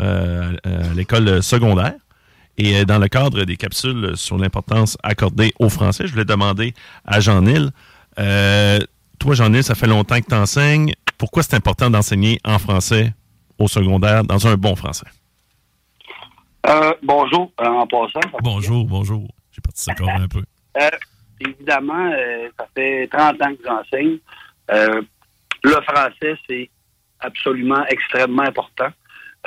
euh, à l'école secondaire. Et euh, dans le cadre des capsules sur l'importance accordée au français, je voulais demander à Jean-Nil, euh, toi Jean-Nil, ça fait longtemps que tu enseignes. Pourquoi c'est important d'enseigner en français au secondaire dans un bon français? Euh, bonjour, en passant. Bonjour, bonjour. J'ai parti ça encore un peu. Euh, évidemment, ça fait 30 ans que j'enseigne. Le français, c'est absolument extrêmement important.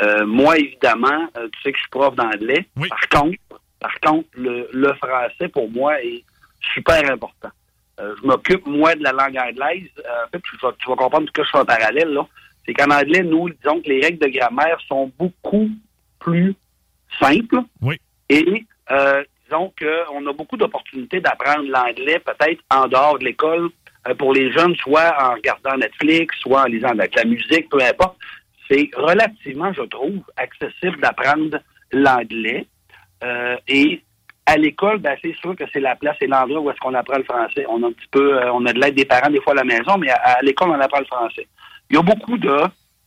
Euh, moi, évidemment, euh, tu sais que je suis prof d'anglais. Par contre, par contre, le, le français, pour moi, est super important. Euh, je m'occupe, moi, de la langue anglaise. Euh, en fait, tu vas, tu vas comprendre que je fais un parallèle, là. C'est qu'en anglais, nous, disons que les règles de grammaire sont beaucoup plus simples. Oui. Et euh, disons qu'on a beaucoup d'opportunités d'apprendre l'anglais, peut-être en dehors de l'école, euh, pour les jeunes, soit en regardant Netflix, soit en lisant de la musique, peu importe. C'est relativement, je trouve, accessible d'apprendre l'anglais. Euh, et à l'école, ben, c'est sûr que c'est la place et l'endroit où est-ce qu'on apprend le français. On a un petit peu, euh, on a de l'aide des parents des fois à la maison, mais à, à l'école, on apprend le français. Il y a beaucoup de,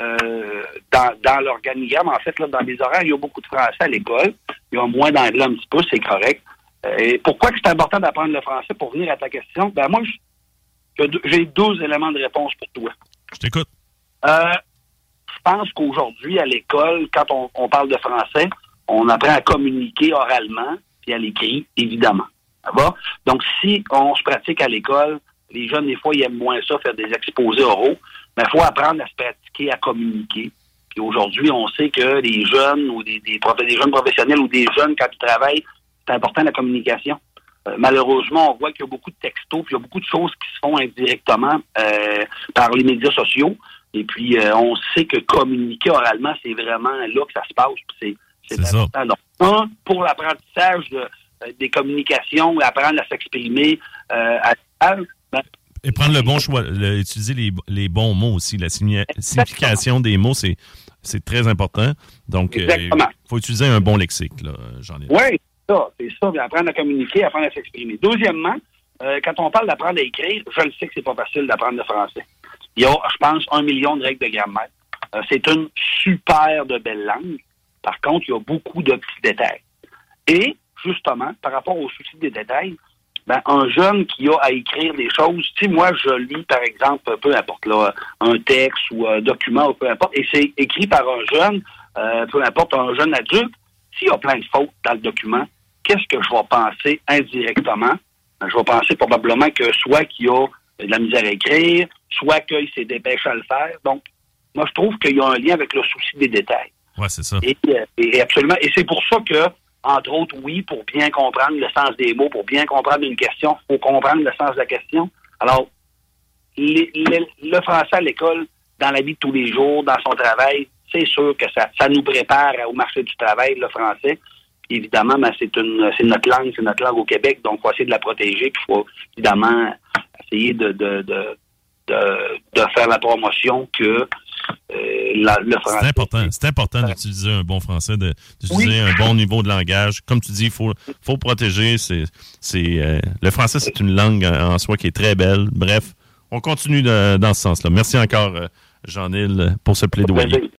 euh, dans, dans l'organigramme, en fait, là, dans les horaires, il y a beaucoup de français à l'école. Il y a moins d'anglais un petit peu, c'est correct. Et pourquoi c'est important d'apprendre le français pour venir à ta question? Ben moi, j'ai deux- j'ai deux éléments de réponse pour toi. Je t'écoute. Euh, pense qu'aujourd'hui, à l'école, quand on, parle de français, on apprend à communiquer oralement puis à l'écrit, évidemment. Donc, si on se pratique à l'école, les jeunes, des fois, ils aiment moins ça, faire des exposés oraux, mais il faut apprendre à se pratiquer, à communiquer. Puis aujourd'hui, on sait que les jeunes ou des, des jeunes professionnels ou des jeunes, quand ils travaillent, c'est important la communication. Euh, malheureusement, on voit qu'il y a beaucoup de textos, puis il y a beaucoup de choses qui se font indirectement euh, par les médias sociaux. Et puis, euh, on sait que communiquer oralement, c'est vraiment là que ça se passe. C'est, c'est important. Donc, un, pour l'apprentissage de- euh, des communications, apprendre à s'exprimer euh, à ben, Et prendre le bon choix, le- utiliser les, les bons mots aussi. La signi- signification des mots, c'est, c'est très important. Donc, il faut utiliser un bon lexique, là, Jean-Yves. Oui, c'est ça, c'est ça, apprendre à communiquer, apprendre à s'exprimer. Deuxièmement, quand on parle d'apprendre à écrire, je le sais que c'est pas facile d'apprendre le français. Il y a, je pense, un million de règles de grammaire. Euh, c'est une super de belle langue. Par contre, il y a beaucoup de petits détails. Et, justement, par rapport au souci des détails, ben, un jeune qui a à écrire des choses, sais, moi, je lis, par exemple, peu importe, là, un texte ou un document ou peu importe, et c'est écrit par un jeune, euh, peu importe, un jeune adulte, s'il y a plein de fautes dans le document, qu'est-ce que je vais penser indirectement? Ben, je vais penser probablement que soit qu'il y a de la misère à écrire, soit qu'il s'est dépêché à le faire. Donc, moi, je trouve qu'il y a un lien avec le souci des détails. Ouais, c'est ça. Et, euh, et absolument. Et c'est pour ça que, entre autres, oui, pour bien comprendre le sens des mots, pour bien comprendre une question, il faut comprendre le sens de la question. Alors, les- les- le français à l'école, dans la vie de tous les jours, dans son travail, c'est sûr que ça, ça nous prépare au marché du travail, le français. Évidemment, ben, c'est une c'est notre langue, c'est notre langue au Québec, donc il faut essayer de la protéger, il faut évidemment essayer de, de, de, de, de faire la promotion que euh, la- le français. C'est important. C'est important d'utiliser un bon français, d'utiliser un bon niveau de langage. Comme tu dis, il faut, faut protéger. C'est, c'est, euh, le français, c'est une langue en en soi qui est très belle. Bref, on continue de- dans ce sens-là. Merci encore, euh, Jean-Nil, pour ce plaidoyer.